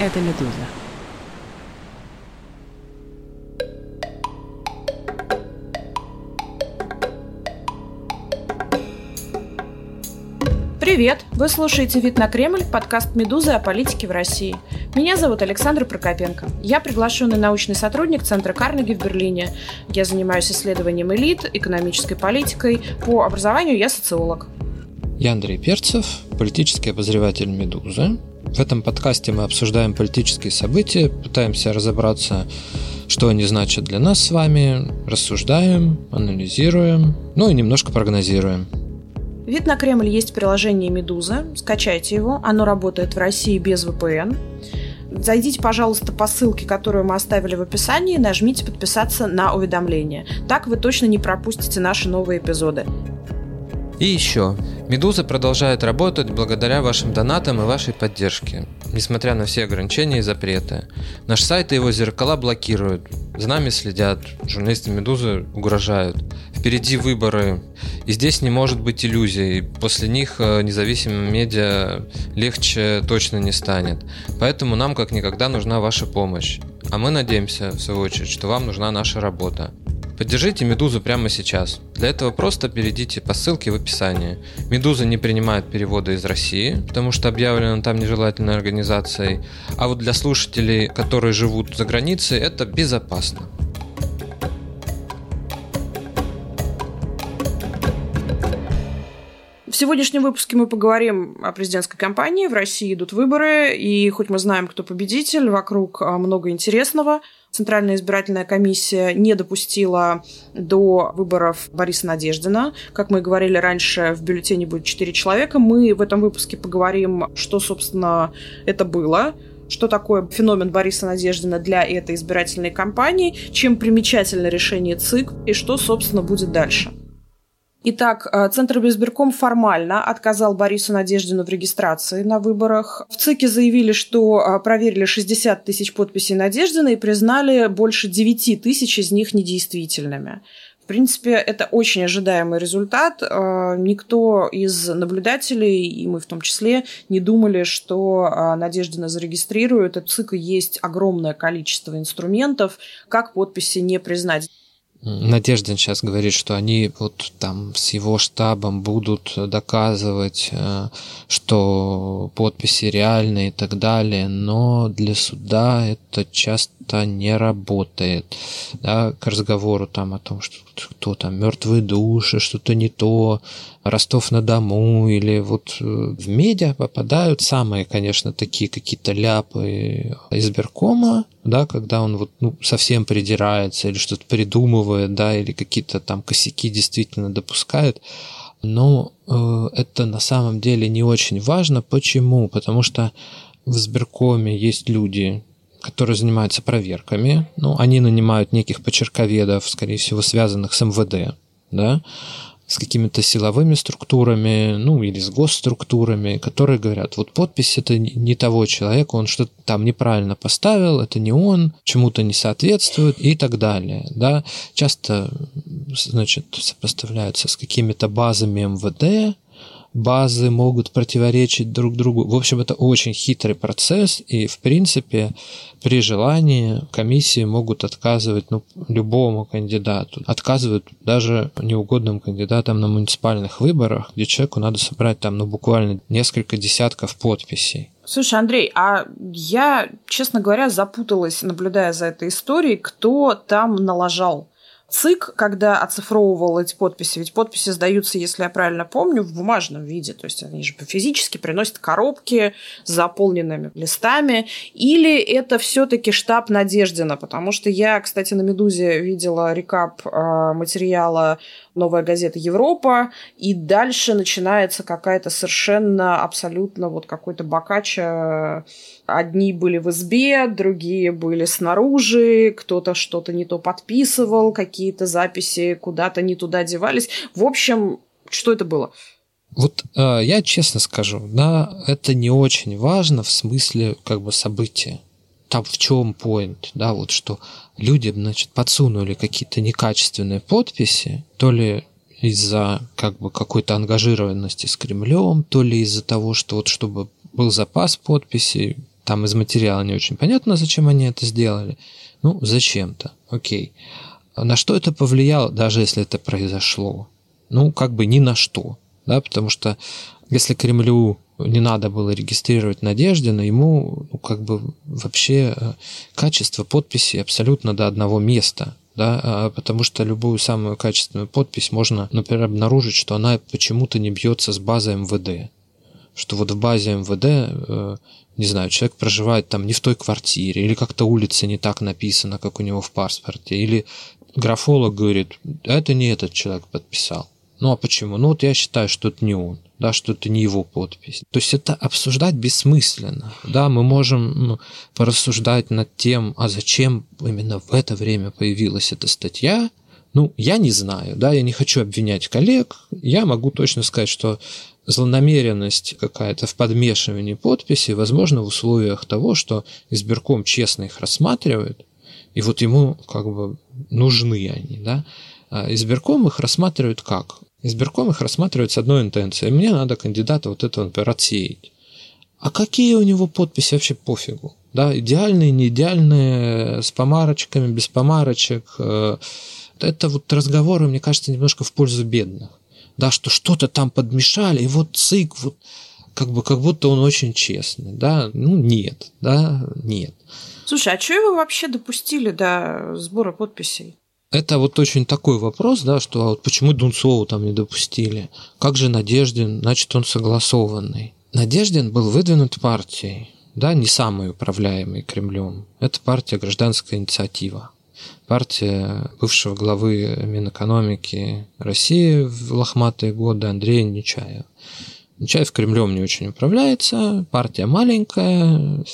это «Медуза». Привет! Вы слушаете «Вид на Кремль» – подкаст «Медузы» о политике в России. Меня зовут Александр Прокопенко. Я приглашенный научный сотрудник Центра Карнеги в Берлине. Я занимаюсь исследованием элит, экономической политикой. По образованию я социолог. Я Андрей Перцев, политический обозреватель «Медузы». В этом подкасте мы обсуждаем политические события, пытаемся разобраться, что они значат для нас с вами, рассуждаем, анализируем, ну и немножко прогнозируем. Вид на Кремль есть в приложении «Медуза». Скачайте его. Оно работает в России без VPN. Зайдите, пожалуйста, по ссылке, которую мы оставили в описании, и нажмите подписаться на уведомления. Так вы точно не пропустите наши новые эпизоды. И еще, Медуза продолжает работать благодаря вашим донатам и вашей поддержке, несмотря на все ограничения и запреты. Наш сайт и его зеркала блокируют, за нами следят, журналисты Медузы угрожают. Впереди выборы, и здесь не может быть иллюзий, после них э, независимым медиа легче точно не станет. Поэтому нам как никогда нужна ваша помощь. А мы надеемся, в свою очередь, что вам нужна наша работа. Поддержите Медузу прямо сейчас. Для этого просто перейдите по ссылке в описании. Медуза не принимает переводы из России, потому что объявлена там нежелательной организацией. А вот для слушателей, которые живут за границей, это безопасно. В сегодняшнем выпуске мы поговорим о президентской кампании. В России идут выборы, и хоть мы знаем, кто победитель, вокруг а, много интересного – Центральная избирательная комиссия не допустила до выборов Бориса Надеждина. Как мы говорили раньше, в бюллетене будет 4 человека. Мы в этом выпуске поговорим, что, собственно, это было, что такое феномен Бориса Надеждина для этой избирательной кампании, чем примечательно решение ЦИК и что, собственно, будет дальше. Итак, э, Центр избирком формально отказал Борису Надеждину в регистрации на выборах. В ЦИКе заявили, что э, проверили 60 тысяч подписей Надеждина и признали больше 9 тысяч из них недействительными. В принципе, это очень ожидаемый результат. Э, никто из наблюдателей, и мы в том числе, не думали, что Надеждина зарегистрируют. У ЦИКа есть огромное количество инструментов, как подписи не признать. Надеждин сейчас говорит, что они вот там с его штабом будут доказывать, э, что подписи реальные и так далее, но для суда это часто не работает. Да, к разговору там о том, что кто там мертвые души, что-то не то, Ростов-на-Дому или вот э, в медиа попадают самые, конечно, такие какие-то ляпы избиркома, да, когда он вот ну, совсем придирается или что-то придумывает, да, или какие-то там косяки действительно допускает. Но э, это на самом деле не очень важно. Почему? Потому что в сберкоме есть люди, которые занимаются проверками. Ну, они нанимают неких почерковедов, скорее всего, связанных с МВД, да, с какими-то силовыми структурами, ну или с госструктурами, которые говорят, вот подпись это не того человека, он что-то там неправильно поставил, это не он, чему-то не соответствует и так далее. Да? Часто значит, сопоставляются с какими-то базами МВД, базы могут противоречить друг другу. В общем, это очень хитрый процесс, и, в принципе, при желании комиссии могут отказывать ну, любому кандидату. Отказывают даже неугодным кандидатам на муниципальных выборах, где человеку надо собрать там ну, буквально несколько десятков подписей. Слушай, Андрей, а я, честно говоря, запуталась, наблюдая за этой историей, кто там налажал ЦИК, когда оцифровывал эти подписи, ведь подписи сдаются, если я правильно помню, в бумажном виде, то есть они же физически приносят коробки с заполненными листами, или это все-таки штаб Надеждина, потому что я, кстати, на «Медузе» видела рекап э, материала «Новая газета Европа», и дальше начинается какая-то совершенно абсолютно вот какой-то бокача Одни были в избе, другие были снаружи, кто-то что-то не то подписывал, какие-то записи куда-то не туда девались. В общем, что это было? Вот э, я честно скажу, да, это не очень важно в смысле как бы события. Там в чем поинт, да, вот что люди, значит, подсунули какие-то некачественные подписи, то ли из-за как бы какой-то ангажированности с Кремлем, то ли из-за того, что вот чтобы был запас подписей, там из материала не очень понятно, зачем они это сделали. Ну, зачем-то, окей. На что это повлияло, даже если это произошло? Ну, как бы ни на что, да, потому что если Кремлю не надо было регистрировать Надеждина, ему ну, как бы вообще э, качество подписи абсолютно до одного места да, а, потому что любую самую качественную подпись можно, например, обнаружить, что она почему-то не бьется с базой МВД. Что вот в базе МВД, э, не знаю, человек проживает там не в той квартире, или как-то улица не так написана, как у него в паспорте, или графолог говорит, это не этот человек подписал. Ну а почему? Ну вот я считаю, что это не он, да, что это не его подпись. То есть это обсуждать бессмысленно. Да, мы можем ну, порассуждать над тем, а зачем именно в это время появилась эта статья. Ну, я не знаю, да, я не хочу обвинять коллег. Я могу точно сказать, что злонамеренность какая-то в подмешивании подписей возможно в условиях того, что избирком честно их рассматривает, и вот ему как бы нужны они, да. А избирком их рассматривают как? Избирком их рассматривает с одной интенцией. Мне надо кандидата вот этого, например, отсеять. А какие у него подписи вообще пофигу? Да, идеальные, не идеальные, с помарочками, без помарочек. Э, это вот разговоры, мне кажется, немножко в пользу бедных. Да, что что-то там подмешали, и вот цик, вот как бы как будто он очень честный. Да, ну нет, да, нет. Слушай, а что его вообще допустили до сбора подписей? Это вот очень такой вопрос, да, что а вот почему Дунцову там не допустили? Как же Надеждин, значит, он согласованный. Надеждин был выдвинут партией, да, не самой управляемой Кремлем. Это партия «Гражданская инициатива». Партия бывшего главы Минэкономики России в лохматые годы Андрея Нечаева. Нечаев Кремлем не очень управляется, партия маленькая,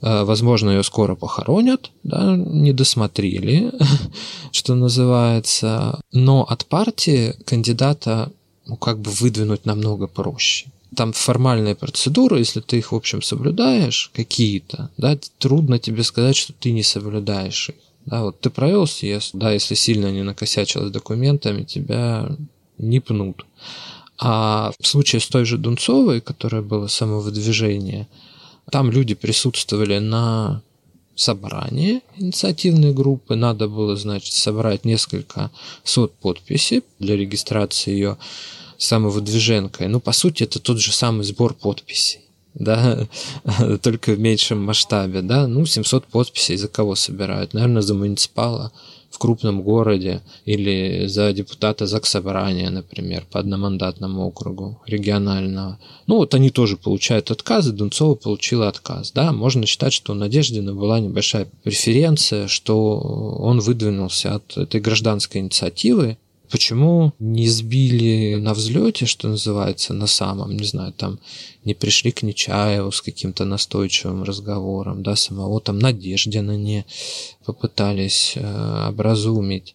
э, возможно, ее скоро похоронят, да, не досмотрели, что называется. Но от партии кандидата ну, как бы выдвинуть намного проще. Там формальные процедуры, если ты их, в общем, соблюдаешь, какие-то, да, трудно тебе сказать, что ты не соблюдаешь их. Да, вот ты провел съезд, да, если сильно не накосячил с документами, тебя не пнут. А в случае с той же Дунцовой, которая была самовыдвижение, там люди присутствовали на собрании инициативной группы. Надо было, значит, собрать несколько сот подписей для регистрации ее самовыдвиженкой. Ну, по сути, это тот же самый сбор подписей да, только в меньшем масштабе, да, ну, 700 подписей за кого собирают? Наверное, за муниципала в крупном городе или за депутата Заксобрания, например, по одномандатному округу регионального. Ну, вот они тоже получают отказы, Дунцова получила отказ, да, можно считать, что у Надеждина была небольшая преференция, что он выдвинулся от этой гражданской инициативы, Почему не сбили на взлете, что называется, на самом, не знаю, там не пришли к Нечаеву с каким-то настойчивым разговором, да, самого там Надеждина не попытались э, образумить.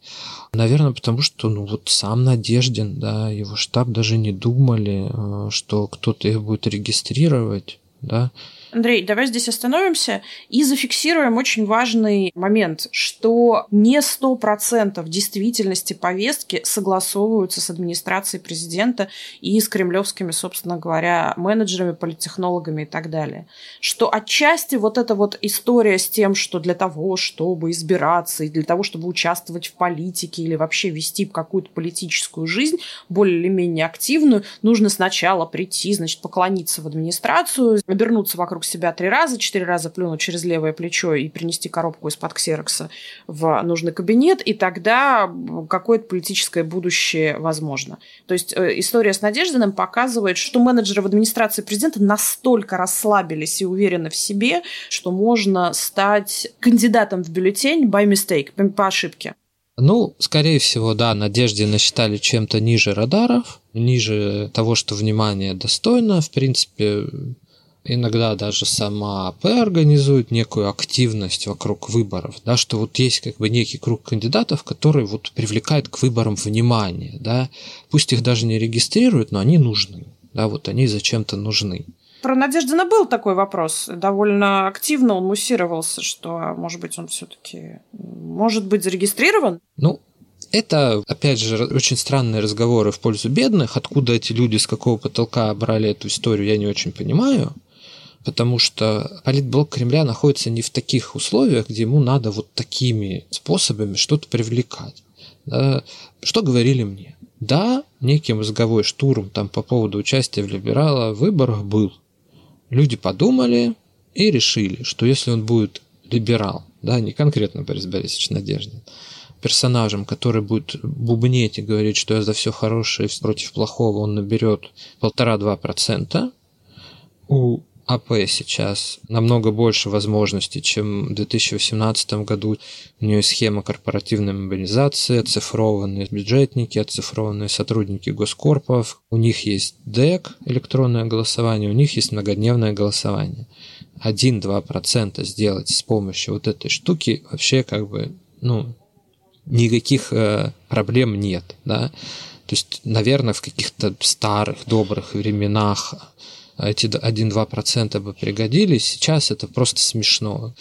Наверное, потому что, ну, вот сам Надеждин, да, его штаб даже не думали, э, что кто-то их будет регистрировать, да, Андрей, давай здесь остановимся и зафиксируем очень важный момент, что не сто процентов действительности повестки согласовываются с администрацией президента и с кремлевскими, собственно говоря, менеджерами, политтехнологами и так далее. Что отчасти вот эта вот история с тем, что для того, чтобы избираться и для того, чтобы участвовать в политике или вообще вести какую-то политическую жизнь, более или менее активную, нужно сначала прийти, значит, поклониться в администрацию, обернуться вокруг вокруг себя три раза, четыре раза плюнуть через левое плечо и принести коробку из-под ксерокса в нужный кабинет, и тогда какое-то политическое будущее возможно. То есть э, история с Надеждиным показывает, что менеджеры в администрации президента настолько расслабились и уверены в себе, что можно стать кандидатом в бюллетень by mistake, по ошибке. Ну, скорее всего, да, Надежде насчитали чем-то ниже радаров, ниже того, что внимание достойно. В принципе, иногда даже сама АП организует некую активность вокруг выборов, да, что вот есть как бы некий круг кандидатов, который вот привлекает к выборам внимание, да, пусть их даже не регистрируют, но они нужны, да, вот они зачем-то нужны. Про Надеждина был такой вопрос. Довольно активно он муссировался, что, может быть, он все-таки может быть зарегистрирован? Ну, это, опять же, очень странные разговоры в пользу бедных. Откуда эти люди, с какого потолка брали эту историю, я не очень понимаю. Потому что политблок Кремля находится не в таких условиях, где ему надо вот такими способами что-то привлекать. Да? Что говорили мне? Да, некий мозговой штурм там по поводу участия в либерала в выборах был. Люди подумали и решили, что если он будет либерал, да, не конкретно Борис Борисович Надеждин, персонажем, который будет бубнеть и говорить, что я за все хорошее против плохого, он наберет полтора-два процента. У АП сейчас намного больше возможностей, чем в 2018 году. У нее схема корпоративной мобилизации, оцифрованные бюджетники, оцифрованные сотрудники госкорпов. У них есть ДЭК, электронное голосование, у них есть многодневное голосование. 1-2% сделать с помощью вот этой штуки вообще как бы, ну, никаких э, проблем нет, да. То есть, наверное, в каких-то старых добрых временах эти 1-2% бы пригодились, сейчас это просто смешно.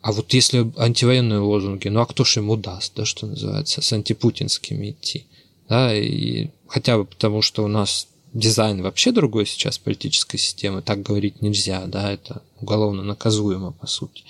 А вот если антивоенные лозунги, ну а кто же ему даст, да, что называется, с антипутинскими идти? Да, и хотя бы потому, что у нас дизайн вообще другой сейчас политической системы, так говорить нельзя, да, это уголовно наказуемо, по сути.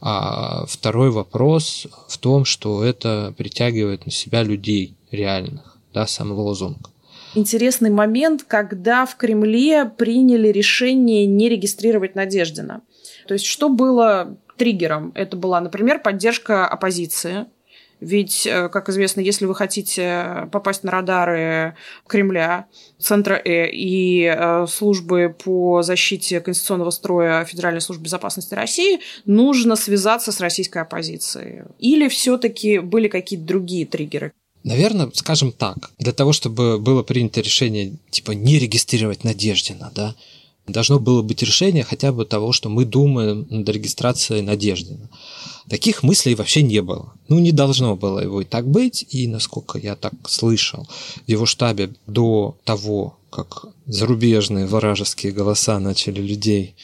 А второй вопрос в том, что это притягивает на себя людей реальных, да, сам лозунг интересный момент, когда в Кремле приняли решение не регистрировать Надеждина. То есть что было триггером? Это была, например, поддержка оппозиции. Ведь, э, как известно, если вы хотите попасть на радары Кремля, Центра Э и э, службы по защите конституционного строя Федеральной службы безопасности России, нужно связаться с российской оппозицией. Или все-таки были какие-то другие триггеры? Наверное, скажем так, для того, чтобы было принято решение, типа, не регистрировать Надеждина, да, должно было быть решение хотя бы того, что мы думаем над регистрацией Надеждина. Таких мыслей вообще не было. Ну, не должно было его и так быть, и, насколько я так слышал, в его штабе до того, как зарубежные вражеские голоса начали людей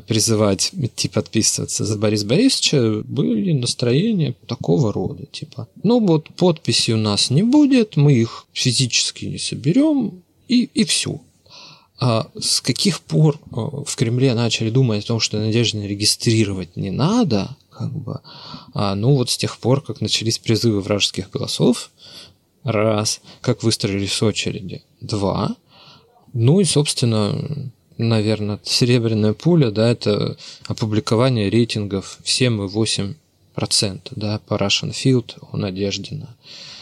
призывать идти подписываться за Бориса Борисовича, были настроения такого рода, типа, ну вот подписи у нас не будет, мы их физически не соберем, и, и все. А с каких пор э, в Кремле начали думать о том, что Надеждина регистрировать не надо, как бы, а, ну вот с тех пор, как начались призывы вражеских голосов, раз, как выстроились очереди, два, ну и, собственно, наверное, серебряная пуля, да, это опубликование рейтингов в 7 и 8 процента, да, по Russian Field у Надеждина.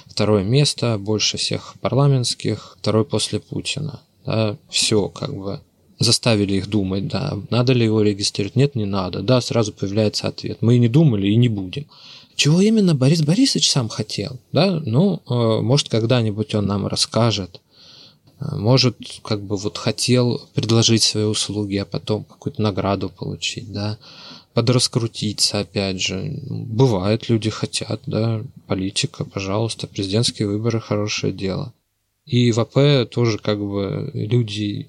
Второе место, больше всех парламентских, второй после Путина. Да, все как бы заставили их думать, да, надо ли его регистрировать, нет, не надо, да, сразу появляется ответ, мы и не думали, и не будем. Чего именно Борис Борисович сам хотел, да, ну, э, может, когда-нибудь он нам расскажет, может, как бы вот хотел предложить свои услуги, а потом какую-то награду получить, да, подраскрутиться, опять же. Бывает, люди хотят, да, политика, пожалуйста, президентские выборы – хорошее дело. И в АП тоже как бы люди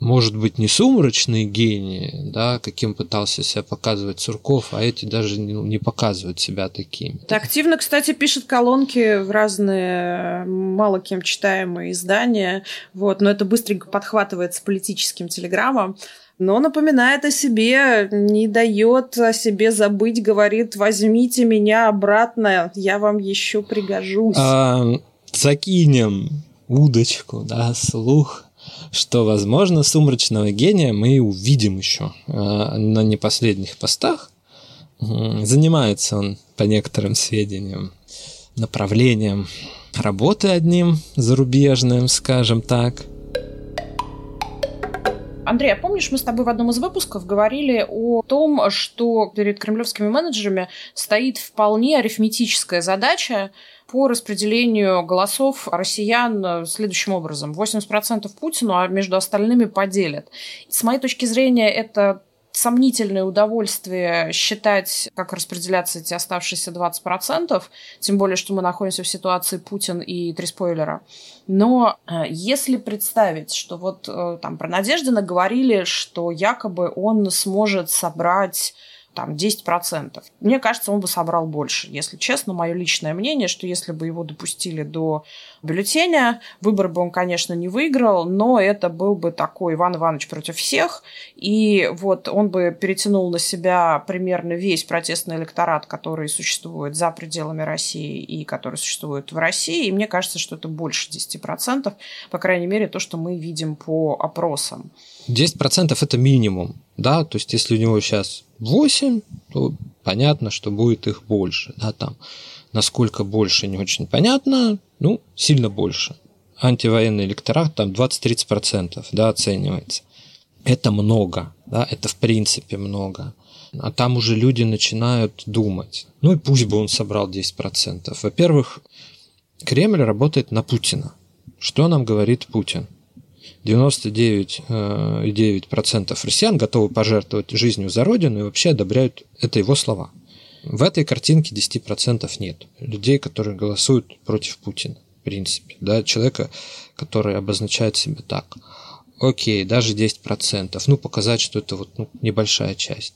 может быть, не сумрачные гении, да, каким пытался себя показывать Сурков, а эти даже не, не показывают себя такими. Ты активно, кстати, пишет колонки в разные мало кем читаемые издания, вот, но это быстренько подхватывается политическим телеграммом но напоминает о себе, не дает о себе забыть, говорит, возьмите меня обратно, я вам еще пригожусь. А, закинем удочку, да, слух что, возможно, сумрачного гения мы увидим еще э, на непоследних постах. Занимается он, по некоторым сведениям, направлением работы одним зарубежным, скажем так. Андрей, а помнишь, мы с тобой в одном из выпусков говорили о том, что перед кремлевскими менеджерами стоит вполне арифметическая задача по распределению голосов россиян следующим образом. 80% Путину, а между остальными поделят. С моей точки зрения, это сомнительное удовольствие считать, как распределяться эти оставшиеся 20%, тем более, что мы находимся в ситуации Путин и три спойлера. Но э, если представить, что вот э, там про Надеждина говорили, что якобы он сможет собрать там 10%. Мне кажется, он бы собрал больше. Если честно, мое личное мнение, что если бы его допустили до бюллетеня, выбор бы он, конечно, не выиграл, но это был бы такой Иван Иванович против всех, и вот он бы перетянул на себя примерно весь протестный электорат, который существует за пределами России и который существует в России, и мне кажется, что это больше 10%, по крайней мере, то, что мы видим по опросам. 10% это минимум, да, то есть если у него сейчас 8, то понятно, что будет их больше, да, там. Насколько больше, не очень понятно, ну, сильно больше. Антивоенный электорат там 20-30%, да, оценивается. Это много, да, это в принципе много. А там уже люди начинают думать. Ну и пусть бы он собрал 10%. Во-первых, Кремль работает на Путина. Что нам говорит Путин? 99,9% э, россиян готовы пожертвовать жизнью за Родину и вообще одобряют это его слова. В этой картинке 10% нет. Людей, которые голосуют против Путина, в принципе. Да, человека, который обозначает себя так. Окей, даже 10%. Ну, показать, что это вот ну, небольшая часть.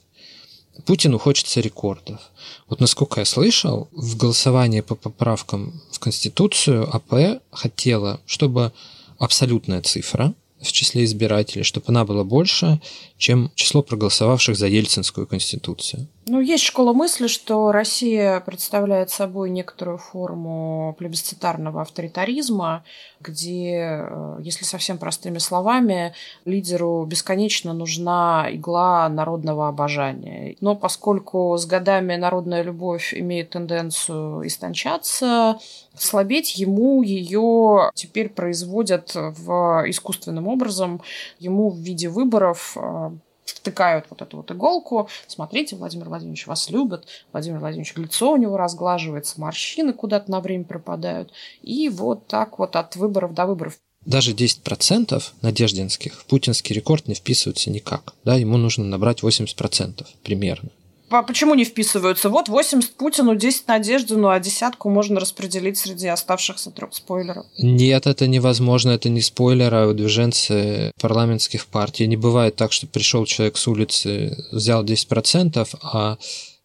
Путину хочется рекордов. Вот насколько я слышал, в голосовании по поправкам в Конституцию АП хотела, чтобы абсолютная цифра в числе избирателей, чтобы она была больше, чем число проголосовавших за Ельцинскую конституцию. Ну, есть школа мысли, что Россия представляет собой некоторую форму плебисцитарного авторитаризма, где, э, если совсем простыми словами, лидеру бесконечно нужна игла народного обожания. Но поскольку с годами народная любовь имеет тенденцию истончаться, слабеть ему ее теперь производят в искусственным образом, ему в виде выборов э, втыкают вот эту вот иголку. Смотрите, Владимир Владимирович вас любит, Владимир Владимирович лицо у него разглаживается, морщины куда-то на время пропадают. И вот так вот от выборов до выборов. Даже 10% надеждинских в путинский рекорд не вписываются никак. Да, ему нужно набрать 80% примерно. А почему не вписываются? Вот 80 Путину, 10 Надеждину, а десятку можно распределить среди оставшихся трех спойлеров. Нет, это невозможно, это не спойлер, а выдвиженцы парламентских партий. Не бывает так, что пришел человек с улицы, взял 10%, а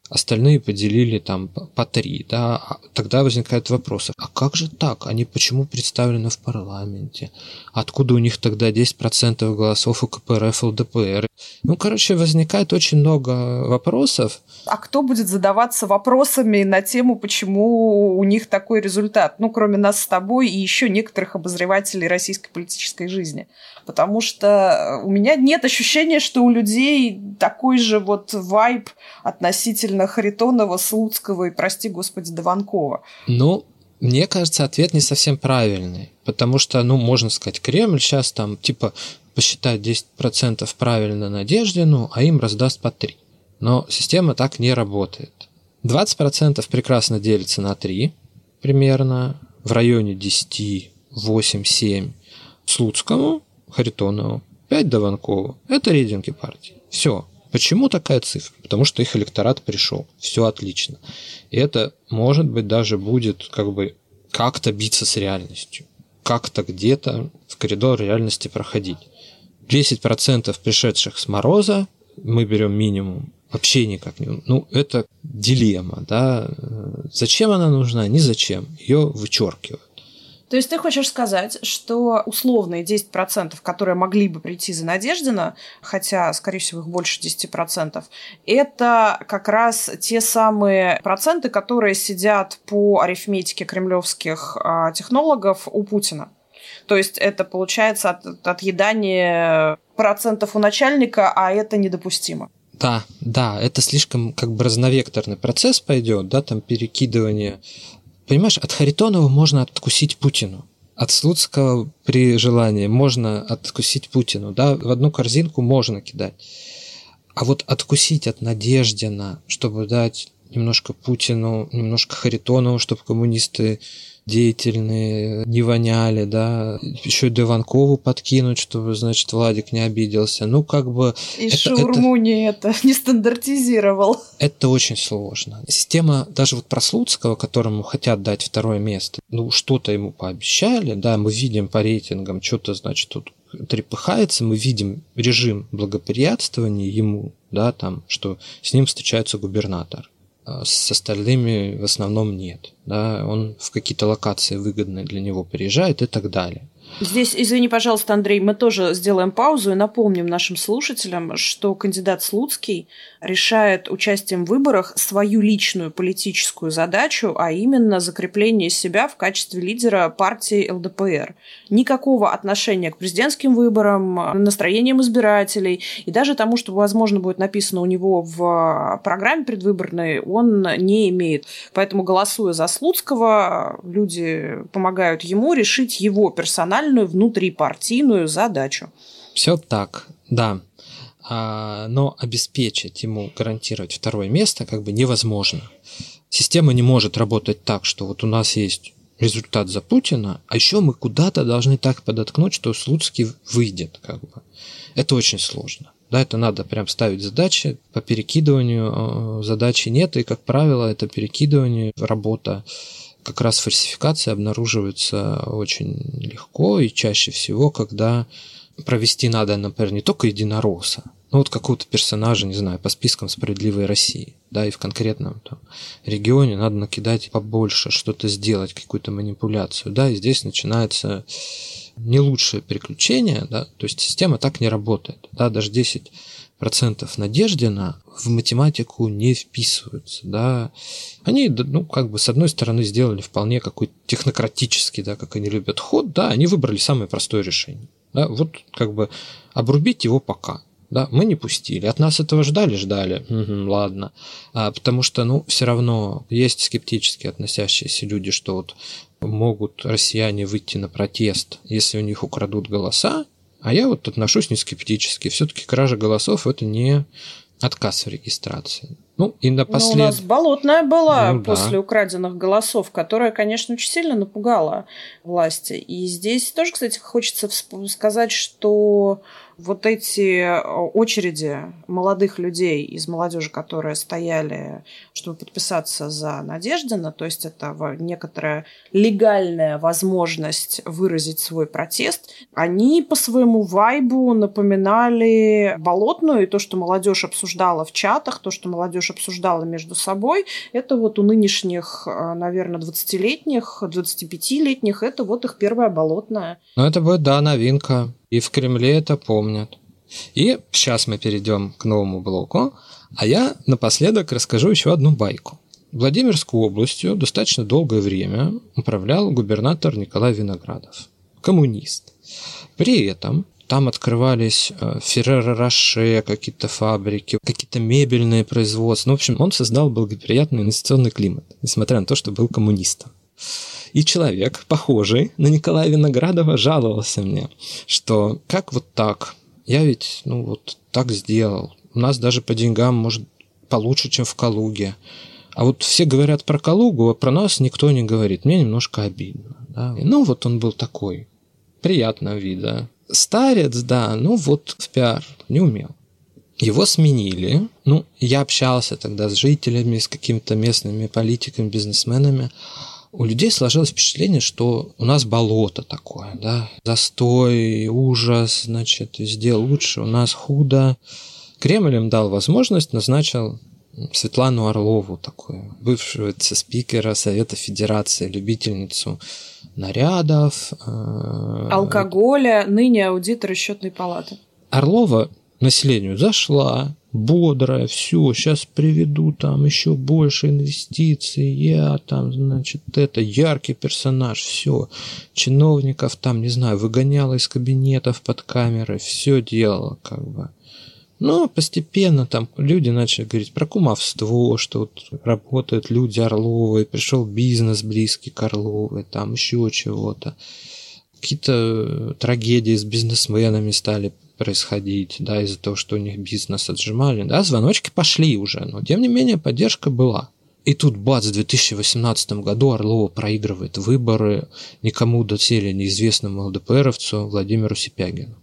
остальные поделили там по три, да, а тогда возникает вопрос, а как же так? Они почему представлены в парламенте? Откуда у них тогда 10% голосов у КПРФ, ЛДПР? Ну, короче, возникает очень много вопросов. А кто будет задаваться вопросами на тему, почему у них такой результат? Ну, кроме нас с тобой и еще некоторых обозревателей российской политической жизни потому что у меня нет ощущения, что у людей такой же вот вайб относительно Харитонова, Слуцкого и, прости господи, Дованкова. Ну, мне кажется, ответ не совсем правильный, потому что, ну, можно сказать, Кремль сейчас там, типа, посчитает 10% правильно Надеждину, а им раздаст по 3. Но система так не работает. 20% прекрасно делится на 3 примерно, в районе 10, 8, 7 Слуцкому, Харитонову, 5 Дованкову. Это рейтинги партии. Все. Почему такая цифра? Потому что их электорат пришел. Все отлично. И это, может быть, даже будет как бы как-то биться с реальностью. Как-то где-то в коридор реальности проходить. 10% пришедших с мороза, мы берем минимум, вообще никак не... Ну, это дилемма, да. Зачем она нужна? Ни зачем. Ее вычеркивают. То есть ты хочешь сказать, что условные 10%, которые могли бы прийти за Надеждина, хотя, скорее всего, их больше 10%, это как раз те самые проценты, которые сидят по арифметике кремлевских а, технологов у Путина. То есть это получается от, отъедание процентов у начальника, а это недопустимо. Да, да, это слишком как бы разновекторный процесс пойдет, да, там перекидывание Понимаешь, от Харитонова можно откусить Путину. От Слуцкого при желании можно откусить Путину. Да? В одну корзинку можно кидать. А вот откусить от Надеждина, чтобы дать немножко Путину, немножко Харитонову, чтобы коммунисты деятельные, не воняли, да, еще и Деванкову подкинуть, чтобы, значит, Владик не обиделся. Ну, как бы... И это, шаурму это, не это, не стандартизировал. Это очень сложно. Система даже вот Прослуцкого, которому хотят дать второе место, ну, что-то ему пообещали, да, мы видим по рейтингам, что-то, значит, тут трепыхается, мы видим режим благоприятствования ему, да, там, что с ним встречается губернатор. А с остальными в основном нет. Да, он в какие-то локации выгодные для него приезжает и так далее. Здесь, извини, пожалуйста, Андрей, мы тоже сделаем паузу и напомним нашим слушателям, что кандидат Слуцкий решает участием в выборах свою личную политическую задачу, а именно закрепление себя в качестве лидера партии ЛДПР. Никакого отношения к президентским выборам, настроениям избирателей и даже тому, что, возможно, будет написано у него в программе предвыборной, он не имеет. Поэтому, голосуя за Слуцкого, люди помогают ему решить его персональную внутрипартийную задачу. Все так, да. А, но обеспечить ему гарантировать второе место как бы невозможно. Система не может работать так, что вот у нас есть результат за Путина, а еще мы куда-то должны так подоткнуть, что Слуцкий выйдет. Как бы. Это очень сложно. Да, это надо прям ставить задачи. По перекидыванию э, задачи нет, и, как правило, это перекидывание, работа как раз фальсификация обнаруживается очень легко и чаще всего, когда провести надо, например, не только единоросса, ну вот какого-то персонажа, не знаю, по спискам справедливой России, да, и в конкретном там, регионе надо накидать побольше, что-то сделать, какую-то манипуляцию, да, и здесь начинается не лучшее приключение, да, то есть система так не работает, да, даже 10 процентов Надеждина в математику не вписываются, да. Они, ну, как бы, с одной стороны, сделали вполне какой-то технократический, да, как они любят, ход, да, они выбрали самое простое решение. Да, вот как бы обрубить его пока. Да, мы не пустили. От нас этого ждали, ждали. Угу, ладно. А, потому что, ну, все равно есть скептически относящиеся люди, что вот могут россияне выйти на протест, если у них украдут голоса. А я вот отношусь не скептически. Все-таки кража голосов это не отказ в регистрации. Ну, и напоследок... Ну, у нас болотная была ну, после да. украденных голосов, которая, конечно, очень сильно напугала власти. И здесь тоже, кстати, хочется сказать, что вот эти э, очереди молодых людей из молодежи, которые стояли, чтобы подписаться за Надеждина, то есть это некоторая легальная возможность выразить свой протест, они по своему вайбу напоминали болотную, и то, что молодежь обсуждала в чатах, то, что молодежь обсуждала между собой, это вот у нынешних, э, наверное, 20-летних, 25-летних, это вот их первая болотная. Ну, это будет, да, новинка. И в Кремле это помнят. И сейчас мы перейдем к новому блоку, а я напоследок расскажу еще одну байку. Владимирской областью достаточно долгое время управлял губернатор Николай Виноградов, коммунист. При этом там открывались э, Ферреро-Роше, какие-то фабрики, какие-то мебельные производства. Ну, в общем, он создал благоприятный инвестиционный климат, несмотря на то, что был коммунистом. И человек, похожий на Николая Виноградова, жаловался мне, что как вот так? Я ведь, ну вот так сделал. У нас даже по деньгам, может, получше, чем в Калуге. А вот все говорят про Калугу, а про нас никто не говорит. Мне немножко обидно. Да? Ну, вот он был такой. Приятного вида. Старец, да, ну вот в пиар не умел. Его сменили. Ну, я общался тогда с жителями, с какими-то местными политиками, бизнесменами у людей сложилось впечатление, что у нас болото такое, да, застой, ужас, значит, везде лучше, у нас худо. Кремль им дал возможность, назначил Светлану Орлову, такую, бывшего спикера Совета Федерации, любительницу нарядов. Э, Алкоголя, ныне аудитор счетной палаты. Орлова населению зашла, бодрая, все, сейчас приведу там еще больше инвестиций, я там, значит, это, яркий персонаж, все, чиновников там, не знаю, выгоняла из кабинетов под камеры, все делала, как бы. Но постепенно там люди начали говорить про кумовство, что вот работают люди Орловой, пришел бизнес близкий к Орловой, там еще чего-то. Какие-то трагедии с бизнесменами стали происходить, да, из-за того, что у них бизнес отжимали, да, звоночки пошли уже, но тем не менее поддержка была. И тут, бац, в 2018 году Орлова проигрывает выборы никому доселе неизвестному ЛДПРовцу Владимиру Сипягину.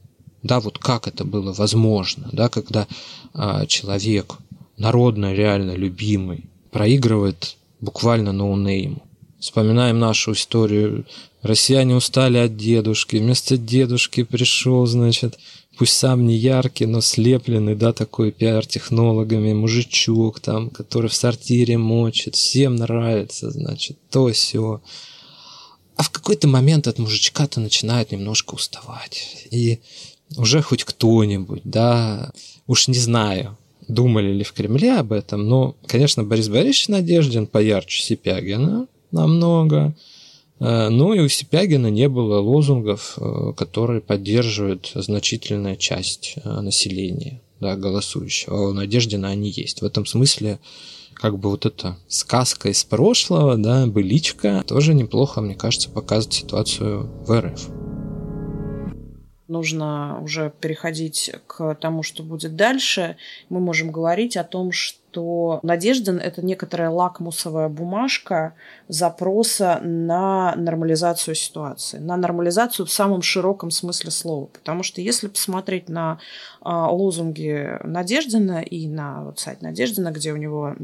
Да, вот как это было возможно, да, когда а, человек, народно реально любимый, проигрывает буквально ноунейму. Вспоминаем нашу историю Россияне устали от дедушки. Вместо дедушки пришел, значит, пусть сам не яркий, но слепленный, да, такой пиар-технологами, мужичок там, который в сортире мочит, всем нравится, значит, то все. А в какой-то момент от мужичка-то начинает немножко уставать. И уже хоть кто-нибудь, да, уж не знаю, думали ли в Кремле об этом, но, конечно, Борис Борисович Надеждин поярче Сипягина намного, э, но и у Сипягина не было лозунгов, э, которые поддерживают значительная часть э, населения, да, голосующего. У Надеждина они есть. В этом смысле как бы вот эта сказка из прошлого, да, быличка, тоже неплохо, мне кажется, показывает ситуацию в РФ нужно уже переходить к тому, что будет дальше, мы можем говорить о том, что что Надеждин – это некоторая лакмусовая бумажка запроса на нормализацию ситуации, на нормализацию в самом широком смысле слова. Потому что если посмотреть на а, лозунги Надеждина и на вот сайт Надеждина, где у него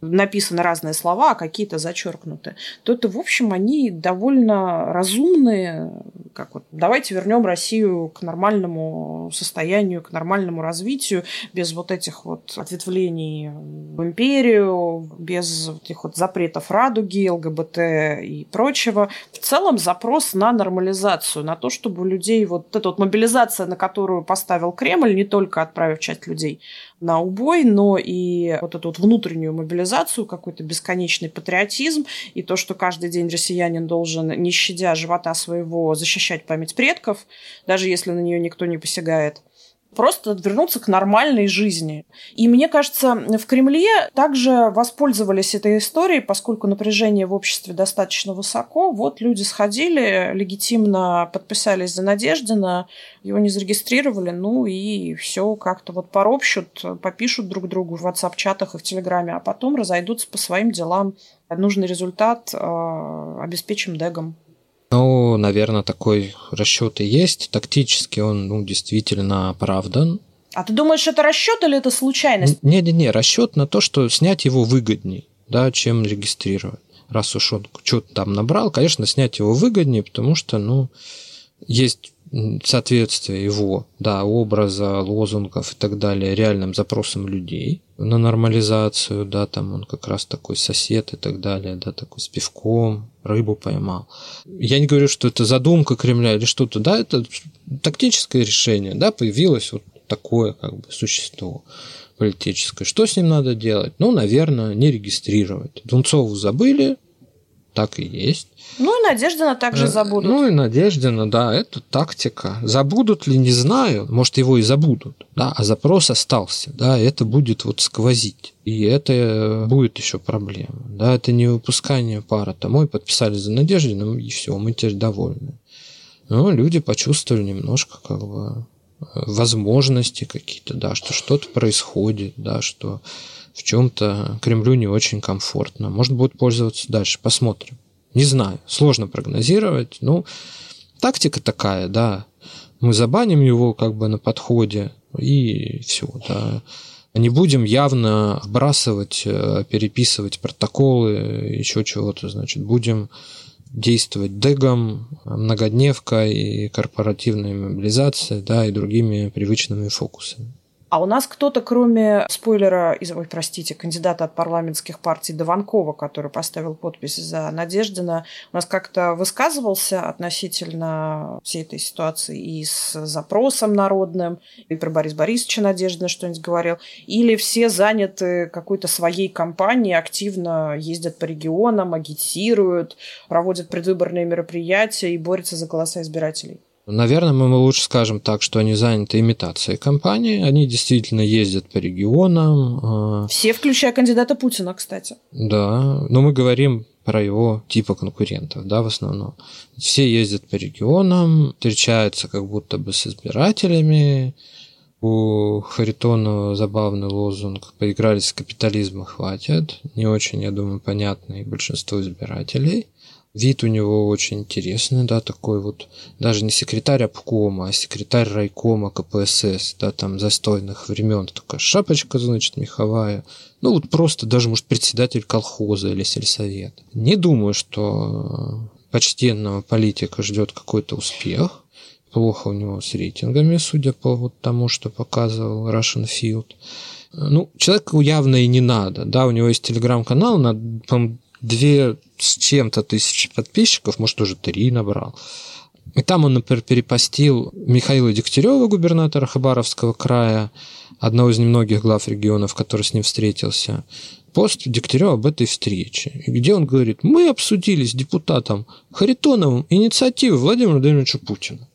написаны разные слова, а какие-то зачеркнуты, то это, в общем, они довольно разумные, как вот давайте вернем Россию к нормальному состоянию, к нормальному развитию, без вот этих вот ответвлений в империю, без этих вот запретов радуги, ЛГБТ и прочего. В целом запрос на нормализацию, на то, чтобы у людей вот эта вот мобилизация, на которую поставил Кремль, не только отправив часть людей на убой, но и вот эту вот внутреннюю мобилизацию, какой-то бесконечный патриотизм и то, что каждый день россиянин должен, не щадя живота своего, защищать память предков, даже если на нее никто не посягает просто вернуться к нормальной жизни. И мне кажется, в Кремле также воспользовались этой историей, поскольку напряжение в обществе достаточно высоко. Вот люди сходили, легитимно подписались за Надеждина, его не зарегистрировали, ну и все как-то вот поропщут, попишут друг другу в WhatsApp-чатах и в Телеграме, а потом разойдутся по своим делам. Нужный результат э, обеспечим дегом. Ну, наверное, такой расчет и есть. Тактически он ну, действительно оправдан. А ты думаешь, это расчет или это случайность? Не-не-не, расчет на то, что снять его выгодней, да, чем регистрировать. Раз уж он что-то там набрал, конечно, снять его выгоднее, потому что, ну, есть соответствие его, да, образа, лозунгов и так далее реальным запросам людей на нормализацию, да, там он как раз такой сосед и так далее, да, такой с пивком, рыбу поймал. Я не говорю, что это задумка Кремля или что-то, да, это тактическое решение, да, появилось вот такое как бы существо политическое. Что с ним надо делать? Ну, наверное, не регистрировать. Дунцову забыли, так и есть. Ну и Надеждина также э, забудут. Ну и Надеждина, да, это тактика. Забудут ли, не знаю, может его и забудут, да, а запрос остался, да, это будет вот сквозить. И это будет еще проблема, да, это не выпускание пара домой, подписали за Надеждиным, и все, мы теперь довольны. Но люди почувствовали немножко как бы возможности какие-то, да, что что-то происходит, да, что в чем-то Кремлю не очень комфортно. Может, будет пользоваться дальше, посмотрим. Не знаю, сложно прогнозировать. Ну, тактика такая, да. Мы забаним его как бы на подходе, и все, да. Не будем явно вбрасывать, э, переписывать протоколы, еще чего-то, значит, будем действовать дегом, многодневкой корпоративной мобилизацией, да, и другими привычными фокусами. А у нас кто-то, кроме спойлера, из, ой, простите, кандидата от парламентских партий Дованкова, который поставил подпись за Надеждина, у нас как-то высказывался относительно всей этой ситуации и с запросом народным, и про Бориса Борисовича Надеждина что-нибудь говорил, или все заняты какой-то своей кампанией, активно ездят по регионам, агитируют, проводят предвыборные мероприятия и борются за голоса избирателей? Наверное, мы лучше скажем так, что они заняты имитацией компании. Они действительно ездят по регионам. А, Все, включая кандидата Путина, кстати. Да, но мы говорим про его типа конкурентов, да, в основном. Все ездят по регионам, встречаются как будто бы с избирателями. У Харитонова забавный лозунг «Поигрались с капитализма, хватит». Не очень, я думаю, понятный большинству избирателей. Вид у него очень интересный, да, такой вот, даже не секретарь обкома, а секретарь райкома КПСС, да, там застойных времен, такая шапочка, значит, меховая. Ну, вот просто даже, может, председатель колхоза или сельсовета. Не думаю, что почтенного политика ждет какой-то успех. Плохо у него с рейтингами, судя по вот тому, что показывал Russian Field. Ну, человеку явно и не надо. Да, у него есть телеграм-канал на, две с чем-то тысячи подписчиков, может, уже три набрал. И там он, например, перепостил Михаила Дегтярева, губернатора Хабаровского края, одного из немногих глав регионов, который с ним встретился, пост Дегтярева об этой встрече, где он говорит, мы обсудили с депутатом Харитоновым инициативу Владимира Владимировича Путина.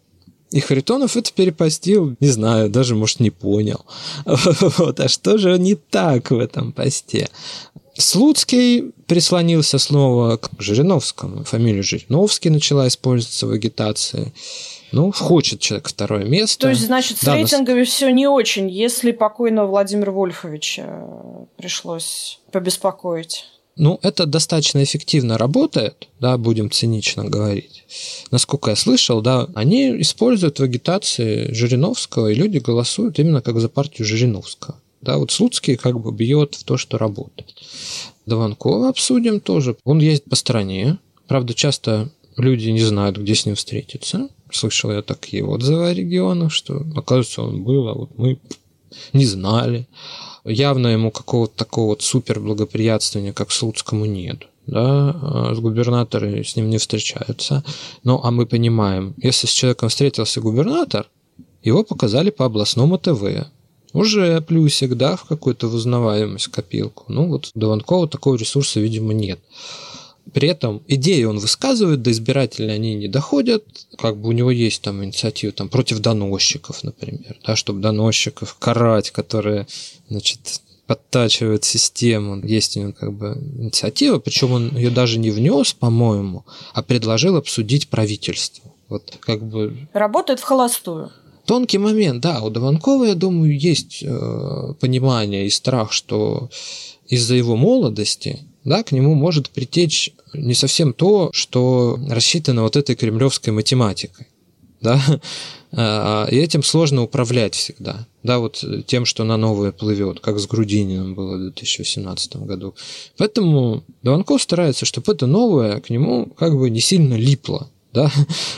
И Харитонов это перепостил, не знаю, даже, может, не понял. Вот, а что же не так в этом посте? Слуцкий прислонился снова к Жириновскому. Фамилия Жириновский начала использоваться в агитации. Ну, хочет человек второе место. То есть, значит, с да, рейтингами нас... все не очень, если покойного Владимира Вольфовича э, пришлось побеспокоить. Ну, это достаточно эффективно работает, да, будем цинично говорить. Насколько я слышал, да, они используют в агитации Жириновского, и люди голосуют именно как за партию Жириновского. Да, вот Слуцкий как бы бьет в то, что работает. Дованкова обсудим тоже. Он ездит по стране. Правда, часто люди не знают, где с ним встретиться. Слышал я такие отзывы о регионах, что, оказывается, он был, а вот мы не знали. Явно ему какого-то такого вот супер благоприятствования, как Слуцкому, нет да, а с губернаторы с ним не встречаются. Ну, а мы понимаем, если с человеком встретился губернатор, его показали по областному ТВ уже плюсик, да, в какую-то узнаваемость копилку. Ну вот у Дованкова такого ресурса, видимо, нет. При этом идеи он высказывает, до избирателей они не доходят, как бы у него есть там инициатива там, против доносчиков, например, да, чтобы доносчиков карать, которые, значит, подтачивают систему. Есть у него как бы инициатива, причем он ее даже не внес, по-моему, а предложил обсудить правительство. Вот как бы... Работает в холостую. Тонкий момент, да, у Дованкова, я думаю, есть э, понимание и страх, что из-за его молодости да, к нему может притечь не совсем то, что рассчитано вот этой кремлевской математикой. Да? А, и этим сложно управлять всегда. Да, вот тем, что на новое плывет, как с Грудининым было в 2018 году. Поэтому Дованков старается, чтобы это новое к нему как бы не сильно липло да,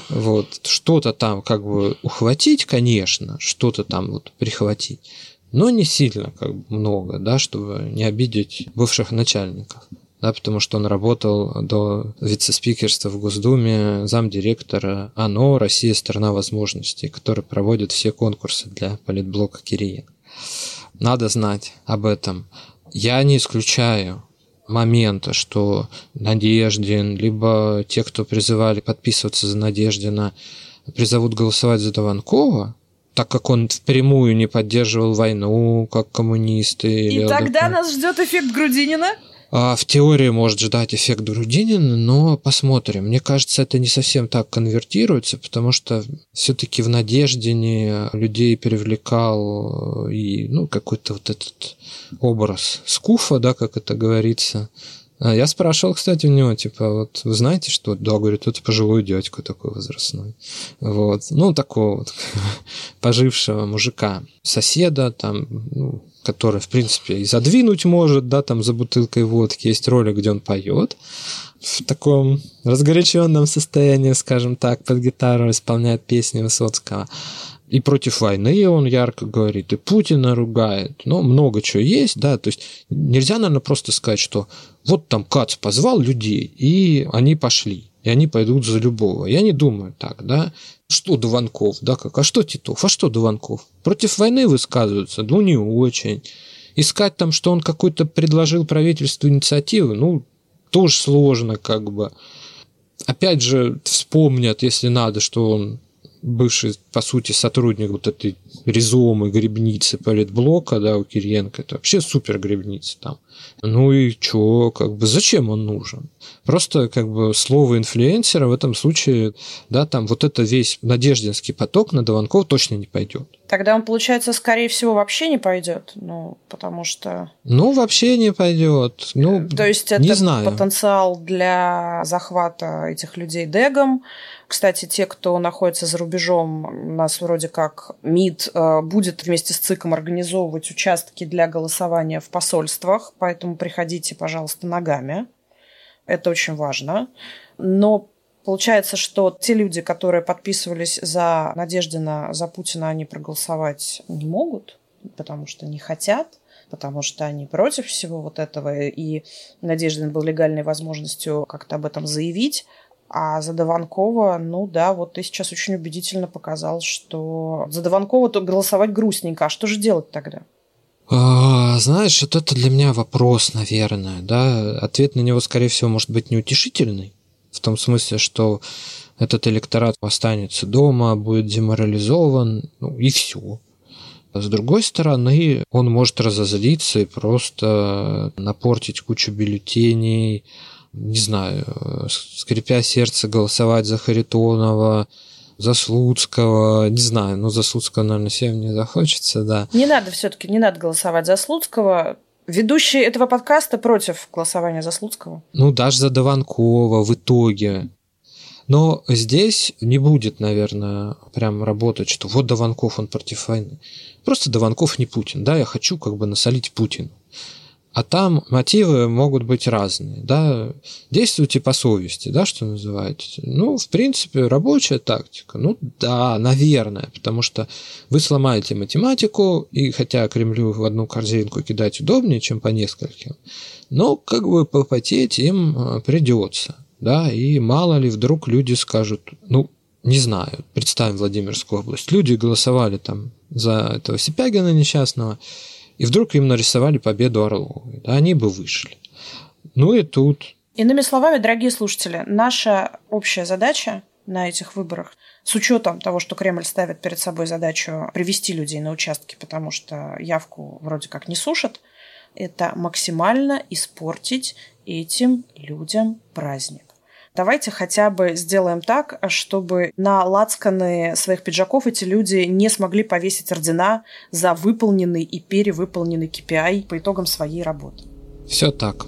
вот, что-то там как бы ухватить, конечно, что-то там вот прихватить, но не сильно как бы много, да, чтобы не обидеть бывших начальников, да, потому что он работал до вице-спикерства в Госдуме, замдиректора АНО «Россия – страна возможностей», который проводит все конкурсы для политблока Кириенко. Надо знать об этом. Я не исключаю момента, что Надеждин, либо те, кто призывали подписываться за Надеждина, призовут голосовать за Дованкова, так как он впрямую не поддерживал войну, как коммунисты. И тогда нас ждет эффект Грудинина? А, в теории может ждать эффект Грудинина, но посмотрим. Мне кажется, это не совсем так конвертируется, потому что все-таки в Надеждине людей привлекал э, и ну, какой-то вот этот образ скуфа, да, как это говорится. А я спрашивал, кстати, у него, типа, вот вы знаете, что? Да, говорит, это пожилой дядька такой возрастной. Вот. Ну, такого вот пожившего мужика. Соседа там, ну, который, в принципе, и задвинуть может, да, там за бутылкой водки. Есть ролик, где он поет в таком разгоряченном состоянии, скажем так, под гитару исполняет песни Высоцкого. И против войны он ярко говорит, и Путина ругает. Но много чего есть, да, то есть нельзя, наверное, просто сказать, что вот там Кац позвал людей, и они пошли, и они пойдут за любого. Я не думаю так, да. Что Дуванков, да, как? А что Титов? А что Дуванков? Против войны высказываются? Ну, не очень. Искать там, что он какой-то предложил правительству инициативы, ну, тоже сложно, как бы. Опять же, вспомнят, если надо, что он бывший, по сути, сотрудник вот этой резомы грибницы политблока, да, у Кириенко, это вообще супер грибница там. Ну и чё, как бы, зачем он нужен? Просто, как бы, слово инфлюенсера в этом случае, да, там вот это весь надеждинский поток на Дованков точно не пойдет. Тогда он, получается, скорее всего, вообще не пойдет, ну, потому что... Ну, вообще не пойдет. Ну, То есть это не знаю. потенциал для захвата этих людей дегом. Кстати, те, кто находится за рубежом, у нас вроде как МИД э, будет вместе с ЦИКом организовывать участки для голосования в посольствах, поэтому приходите, пожалуйста, ногами. Это очень важно. Но Получается, что те люди, которые подписывались за Надеждина, за Путина, они проголосовать не могут, потому что не хотят, потому что они против всего вот этого, и Надеждин был легальной возможностью как-то об этом заявить. А за Дованкова, ну да, вот ты сейчас очень убедительно показал, что за Дованкова то голосовать грустненько. А что же делать тогда? А, знаешь, вот это для меня вопрос, наверное, да. Ответ на него, скорее всего, может быть неутешительный. В том смысле, что этот электорат останется дома, будет деморализован, ну и все. С другой стороны, он может разозлиться и просто напортить кучу бюллетеней, не знаю, скрипя сердце, голосовать за Харитонова, за Слуцкого, не знаю, ну за Слуцкого, наверное, всем не захочется, да. Не надо все-таки, не надо голосовать за Слуцкого. Ведущий этого подкаста против голосования за Слуцкого. Ну, даже за Дованкова в итоге. Но здесь не будет, наверное, прям работать, что вот Дованков, он против войны. Просто Дованков не Путин, да, я хочу как бы насолить Путину. А там мотивы могут быть разные, да, действуйте по совести, да, что называется. Ну, в принципе, рабочая тактика, ну, да, наверное, потому что вы сломаете математику, и хотя Кремлю в одну корзинку кидать удобнее, чем по нескольким, но как бы попотеть им э, придется, да, и мало ли вдруг люди скажут, ну, не знаю, представим Владимирскую область, люди голосовали там за этого Сипягина несчастного, и вдруг им нарисовали победу Орловой. Да, они бы вышли. Ну и тут... Иными словами, дорогие слушатели, наша общая задача на этих выборах, с учетом того, что Кремль ставит перед собой задачу привести людей на участки, потому что явку вроде как не сушат, это максимально испортить этим людям праздник. Давайте хотя бы сделаем так, чтобы на лацканы своих пиджаков эти люди не смогли повесить ордена за выполненный и перевыполненный KPI по итогам своей работы. Все так.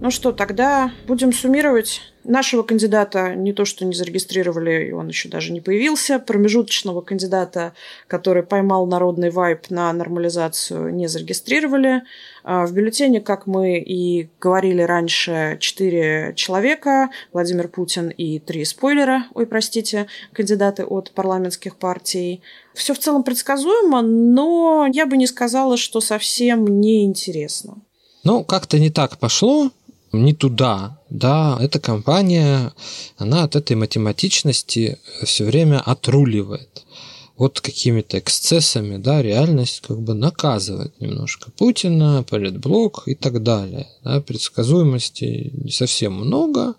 Ну что, тогда будем суммировать. Нашего кандидата не то, что не зарегистрировали, и он еще даже не появился. Промежуточного кандидата, который поймал народный вайп на нормализацию, не зарегистрировали. А в бюллетене, как мы и говорили раньше, четыре человека. Владимир Путин и три спойлера, ой, простите, кандидаты от парламентских партий. Все в целом предсказуемо, но я бы не сказала, что совсем неинтересно. Ну, как-то не так пошло не туда, да, эта компания, она от этой математичности все время отруливает. Вот какими-то эксцессами, да, реальность как бы наказывает немножко Путина, политблок и так далее. Да, предсказуемости не совсем много,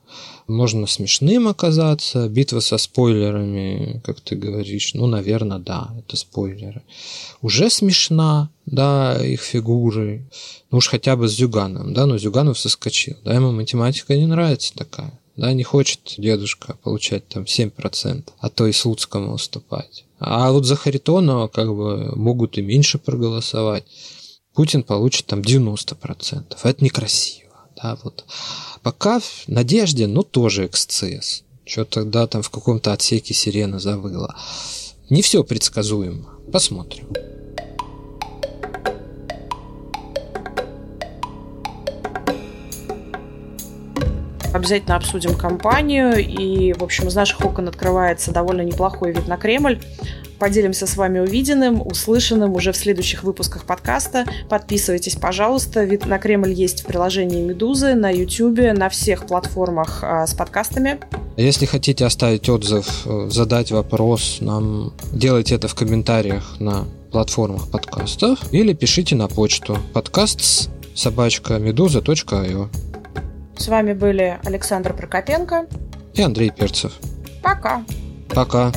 можно смешным оказаться. Битва со спойлерами, как ты говоришь, ну, наверное, да, это спойлеры. Уже смешна, да, их фигуры. Ну уж хотя бы с Зюганом, да, но Зюганов соскочил. Да, ему математика не нравится такая. Да, не хочет дедушка получать там 7%, а то и Слуцкому уступать. А вот за Харитонова как бы могут и меньше проголосовать. Путин получит там 90%. Это некрасиво. Да, вот. Пока в Надежде, ну, тоже эксцесс. Что тогда там в каком-то отсеке сирена завыла. Не все предсказуемо. Посмотрим. Обязательно обсудим компанию. И, в общем, из наших окон открывается довольно неплохой вид на Кремль. Поделимся с вами увиденным, услышанным уже в следующих выпусках подкаста. Подписывайтесь, пожалуйста. Вид на Кремль есть в приложении Медузы, на YouTube, на всех платформах а, с подкастами. Если хотите оставить отзыв, э, задать вопрос нам, делайте это в комментариях на платформах подкастов или пишите на почту подкаст собачка медуза.io. С вами были Александр Прокопенко и Андрей Перцев. Пока. Пока.